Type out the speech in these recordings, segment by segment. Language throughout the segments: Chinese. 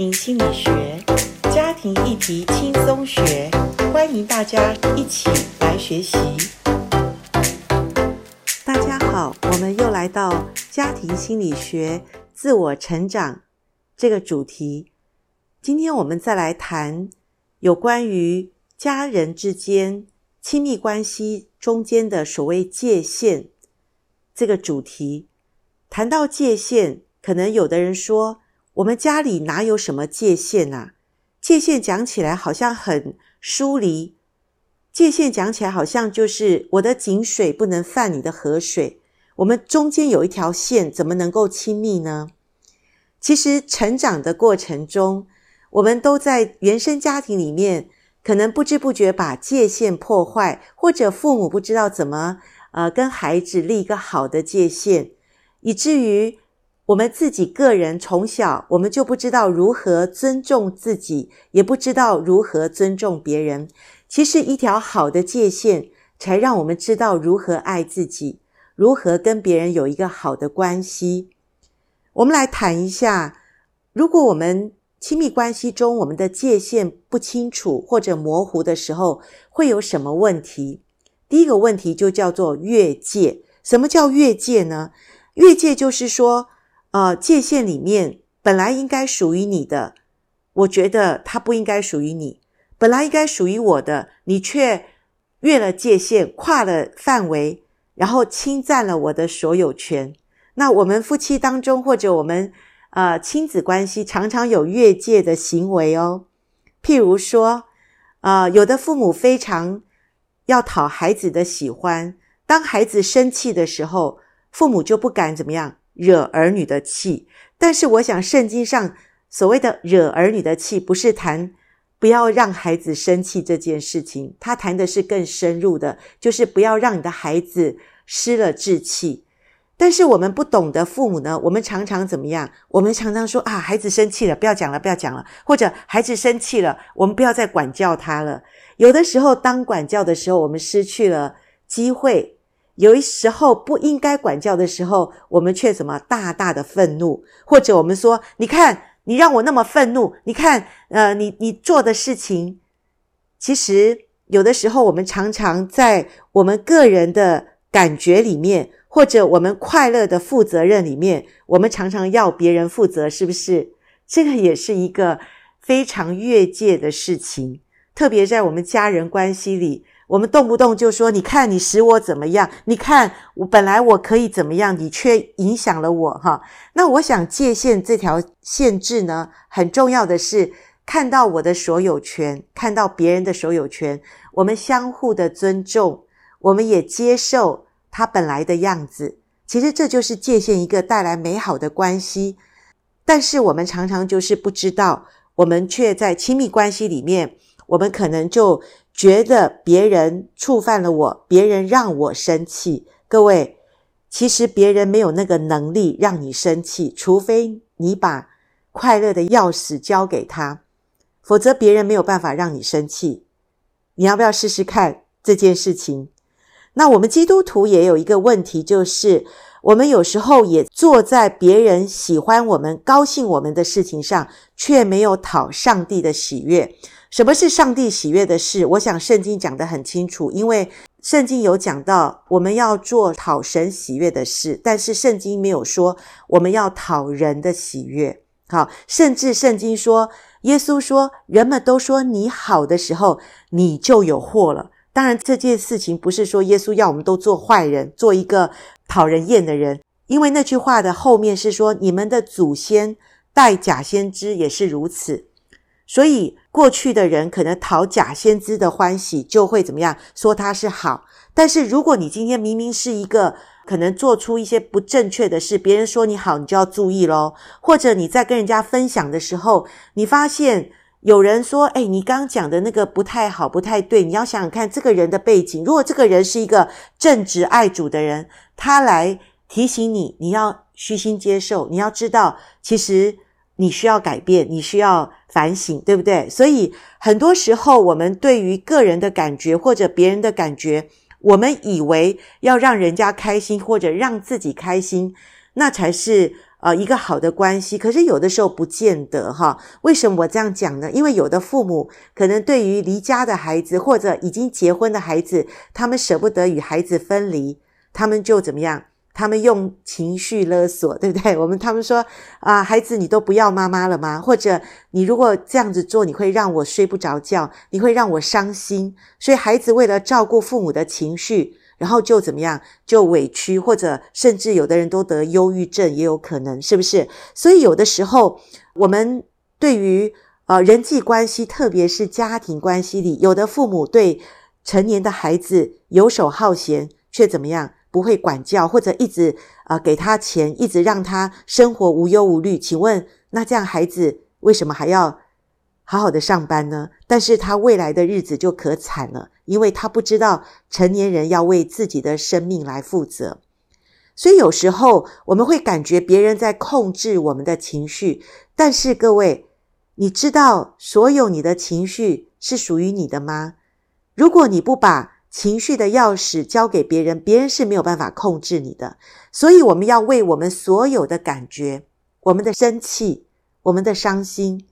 心理学，家庭议题轻松学，欢迎大家一起来学习。大家好，我们又来到家庭心理学、自我成长这个主题。今天我们再来谈有关于家人之间亲密关系中间的所谓界限这个主题。谈到界限，可能有的人说，我们家里哪有什么界限啊？界限讲起来好像很疏离，界限讲起来好像就是我的井水不能犯你的河水，我们中间有一条线，怎么能够亲密呢？其实成长的过程中，我们都在原生家庭里面，可能不知不觉把界限破坏，或者父母不知道怎么呃跟孩子立一个好的界限，以至于我们自己个人从小我们就不知道如何尊重自己，也不知道如何尊重别人。其实一条好的界限，才让我们知道如何爱自己，如何跟别人有一个好的关系。我们来谈一下，如果我们亲密关系中，我们的界限不清楚或者模糊的时候，会有什么问题？第一个问题就叫做越界。什么叫越界呢？越界就是说，呃，界限里面本来应该属于你的，我觉得它不应该属于你；本来应该属于我的，你却越了界限，跨了范围，然后侵占了我的所有权。那我们夫妻当中，或者我们呃，亲子关系常常有越界的行为哦。譬如说，呃，有的父母非常要讨孩子的喜欢，当孩子生气的时候，父母就不敢怎么样惹儿女的气。但是，我想圣经上所谓的惹儿女的气，不是谈不要让孩子生气这件事情，他谈的是更深入的，就是不要让你的孩子失了志气。但是我们不懂得父母呢，我们常常怎么样？我们常常说啊，孩子生气了，不要讲了，不要讲了。或者孩子生气了，我们不要再管教他了。有的时候，当管教的时候，我们失去了机会；有一时候不应该管教的时候，我们却怎么大大的愤怒？或者我们说，你看，你让我那么愤怒，你看，呃，你你做的事情，其实有的时候，我们常常在我们个人的感觉里面。或者我们快乐的负责任里面，我们常常要别人负责，是不是？这个也是一个非常越界的事情。特别在我们家人关系里，我们动不动就说：“你看，你使我怎么样？你看，我本来我可以怎么样，你却影响了我。”哈，那我想界限这条限制呢，很重要的是看到我的所有权，看到别人的所有权，我们相互的尊重，我们也接受。他本来的样子，其实这就是界限一个带来美好的关系。但是我们常常就是不知道，我们却在亲密关系里面，我们可能就觉得别人触犯了我，别人让我生气。各位，其实别人没有那个能力让你生气，除非你把快乐的钥匙交给他，否则别人没有办法让你生气。你要不要试试看这件事情？那我们基督徒也有一个问题，就是我们有时候也坐在别人喜欢我们、高兴我们的事情上，却没有讨上帝的喜悦。什么是上帝喜悦的事？我想圣经讲得很清楚，因为圣经有讲到我们要做讨神喜悦的事，但是圣经没有说我们要讨人的喜悦。好，甚至圣经说，耶稣说，人们都说你好的时候，你就有祸了。当然，这件事情不是说耶稣要我们都做坏人，做一个讨人厌的人，因为那句话的后面是说，你们的祖先带假先知也是如此，所以过去的人可能讨假先知的欢喜，就会怎么样说他是好。但是如果你今天明明是一个可能做出一些不正确的事，别人说你好，你就要注意咯。或者你在跟人家分享的时候，你发现。有人说：“诶，你刚刚讲的那个不太好，不太对。你要想想看，这个人的背景。如果这个人是一个正直爱主的人，他来提醒你，你要虚心接受。你要知道，其实你需要改变，你需要反省，对不对？所以很多时候，我们对于个人的感觉或者别人的感觉，我们以为要让人家开心或者让自己开心，那才是呃一个好的关系。可是有的时候不见得哈。为什么我这样讲呢？因为有的父母可能对于离家的孩子或者已经结婚的孩子，他们舍不得与孩子分离，他们就怎么样？他们用情绪勒索，对不对？我们他们说啊，孩子，你都不要妈妈了吗？或者你如果这样子做，你会让我睡不着觉，你会让我伤心。所以孩子为了照顾父母的情绪，然后就怎么样，就委屈，或者甚至有的人都得忧郁症，也有可能，是不是？所以有的时候，我们对于呃人际关系，特别是家庭关系里，有的父母对成年的孩子游手好闲，却怎么样？不会管教，或者一直啊、呃、给他钱，一直让他生活无忧无虑。请问，那这样孩子为什么还要好好的上班呢？但是他未来的日子就可惨了，因为他不知道成年人要为自己的生命来负责。所以有时候我们会感觉别人在控制我们的情绪，但是各位，你知道所有你的情绪是属于你的吗？如果你不把情绪的钥匙交给别人，别人是没有办法控制你的。所以我们要为我们所有的感觉、我们的生气、我们的伤心、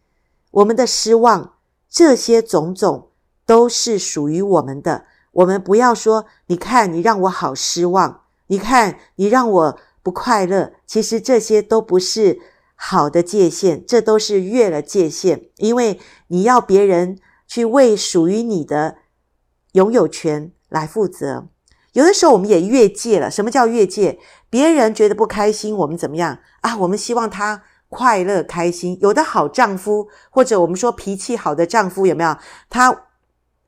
我们的失望，这些种种都是属于我们的。我们不要说，你看你让我好失望，你看你让我不快乐。其实这些都不是好的界限，这都是越了界限，因为你要别人去为属于你的。拥有权来负责，有的时候我们也越界了。什么叫越界？别人觉得不开心，我们怎么样啊？我们希望他快乐开心。有的好丈夫，或者我们说脾气好的丈夫，有没有？他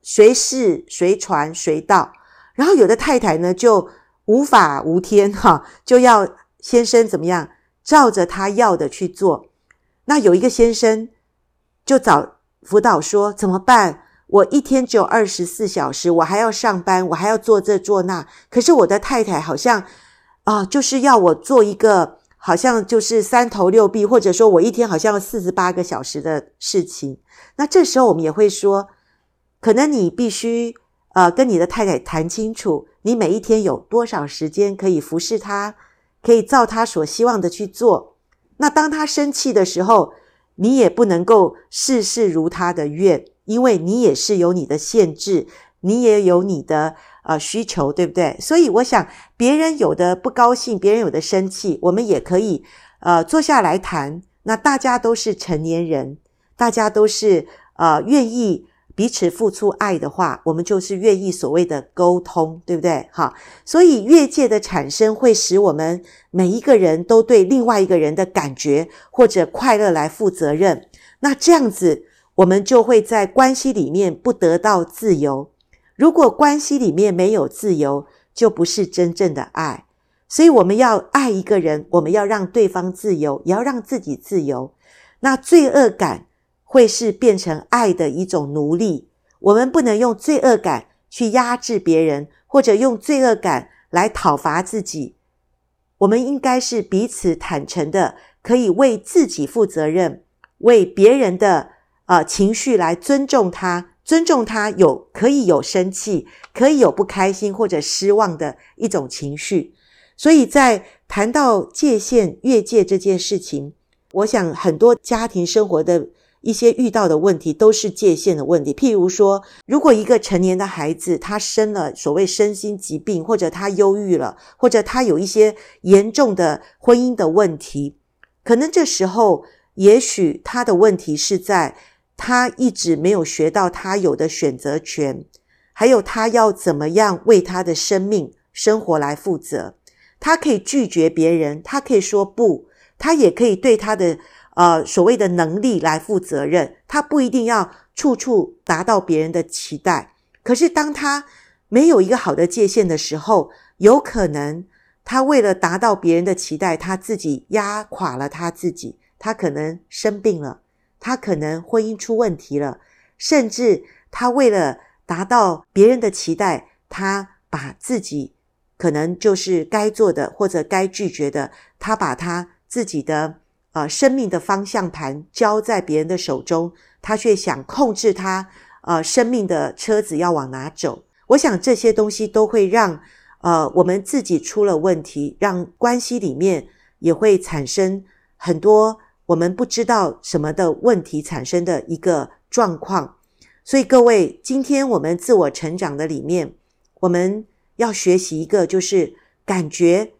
随事随传随到。然后有的太太呢，就无法无天哈，就要先生怎么样，照着他要的去做。那有一个先生就找辅导说怎么办？我一天只有二十四小时，我还要上班，我还要做这做那。可是我的太太好像啊、就是要我做一个，好像就是三头六臂，或者说我一天好像四十八个小时的事情。那这时候我们也会说，可能你必须呃跟你的太太谈清楚，你每一天有多少时间可以服侍她，可以照她所希望的去做。那当她生气的时候，你也不能够事事如她的愿。因为你也是有你的限制，你也有你的呃需求，对不对？所以我想，别人有的不高兴，别人有的生气，我们也可以呃坐下来谈。那大家都是成年人，大家都是呃愿意彼此付出爱的话，我们就是愿意所谓的沟通，对不对？好，所以越界的产生会使我们每一个人都对另外一个人的感觉或者快乐来负责任。那这样子。我们就会在关系里面不得到自由。如果关系里面没有自由，就不是真正的爱。所以我们要爱一个人，我们要让对方自由，也要让自己自由。那罪恶感会是变成爱的一种奴隶。我们不能用罪恶感去压制别人，或者用罪恶感来讨伐自己。我们应该是彼此坦诚的，可以为自己负责任，为别人的。啊、呃，情绪来尊重他，尊重他有可以有生气，可以有不开心或者失望的一种情绪。所以在谈到界限越界这件事情，我想很多家庭生活的一些遇到的问题都是界限的问题。譬如说，如果一个成年的孩子他生了所谓身心疾病，或者他忧郁了，或者他有一些严重的婚姻的问题，可能这时候也许他的问题是在。他一直没有学到他有的选择权，还有他要怎么样为他的生命生活来负责。他可以拒绝别人，他可以说不，他也可以对他的呃所谓的能力来负责任。他不一定要处处达到别人的期待。可是当他没有一个好的界限的时候，有可能他为了达到别人的期待，他自己压垮了他自己，他可能生病了。他可能婚姻出问题了，甚至他为了达到别人的期待，他把自己可能就是该做的或者该拒绝的，他把他自己的呃生命的方向盘交在别人的手中，他却想控制他呃生命的车子要往哪走。我想这些东西都会让呃我们自己出了问题，让关系里面也会产生很多我们不知道什么的问题产生的一个状况。所以各位，今天我们自我成长的里面，我们要学习一个，就是感觉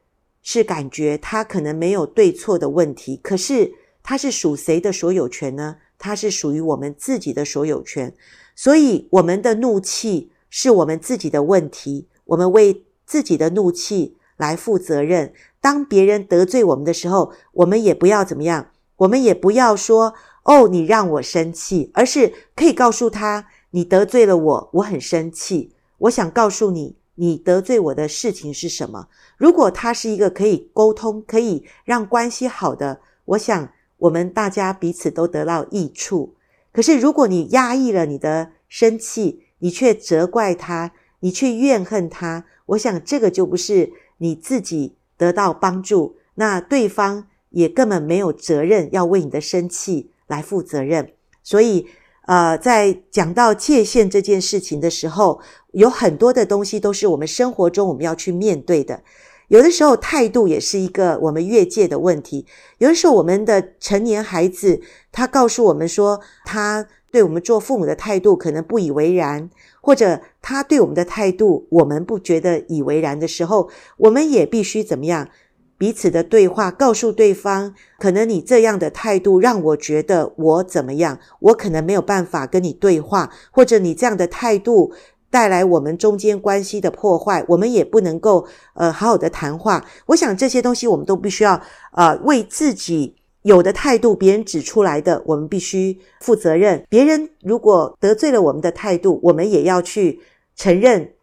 是感觉，它可能没有对错的问题，可是它是属谁的所有权呢？它是属于我们自己的所有权。所以我们的怒气是我们自己的问题，我们为自己的怒气来负责任。当别人得罪我们的时候，我们也不要怎么样，我们也不要说。哦，你让我生气，而是可以告诉他，你得罪了我，我很生气。我想告诉你，你得罪我的事情是什么？如果他是一个可以沟通、可以让关系好的，我想我们大家彼此都得到益处。可是如果你压抑了你的生气，你却责怪他，你却怨恨他，我想这个就不是你自己得到帮助，那对方也根本没有责任要为你的生气来负责任，所以，呃，在讲到界限这件事情的时候，有很多的东西都是我们生活中我们要去面对的。有的时候态度也是一个我们越界的问题。有的时候我们的成年孩子，他告诉我们说，他对我们做父母的态度可能不以为然，或者他对我们的态度我们不觉得以为然的时候，我们也必须怎么样？彼此的对话，告诉对方，可能你这样的态度让我觉得我怎么样，我可能没有办法跟你对话，或者你这样的态度带来我们中间关系的破坏，我们也不能够呃好好的谈话。我想这些东西我们都必须要呃为自己有的态度，别人指出来的，我们必须负责任。别人如果得罪了我们的态度，我们也要去承认，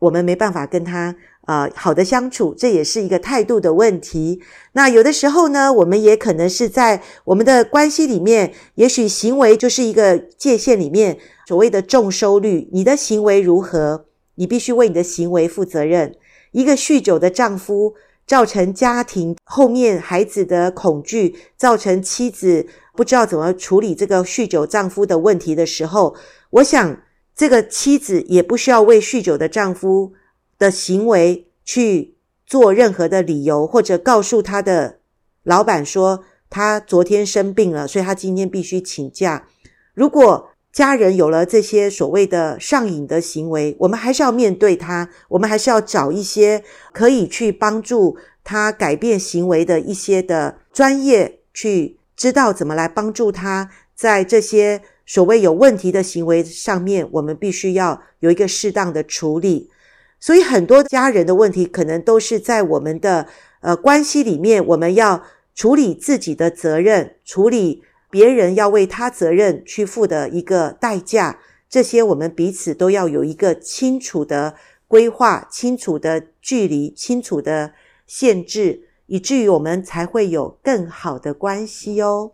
我们没办法跟他。啊、好的相处，这也是一个态度的问题。那有的时候呢，我们也可能是在我们的关系里面，也许行为就是一个界限里面所谓的重收率。你的行为如何，你必须为你的行为负责任。一个酗酒的丈夫，造成家庭后面孩子的恐惧，造成妻子不知道怎么处理这个酗酒丈夫的问题的时候，我想这个妻子也不需要为酗酒的丈夫。的行为去做任何的理由，或者告诉他的老板说他昨天生病了，所以他今天必须请假。如果家人有了这些所谓的上瘾的行为，我们还是要面对他，我们还是要找一些可以去帮助他改变行为的一些的专业，去知道怎么来帮助他，在这些所谓有问题的行为上面，我们必须要有一个适当的处理。所以很多家人的问题，可能都是在我们的呃关系里面，我们要处理自己的责任，处理别人要为他责任去付的一个代价。这些我们彼此都要有一个清楚的规划、清楚的距离、清楚的限制，以至于我们才会有更好的关系哦。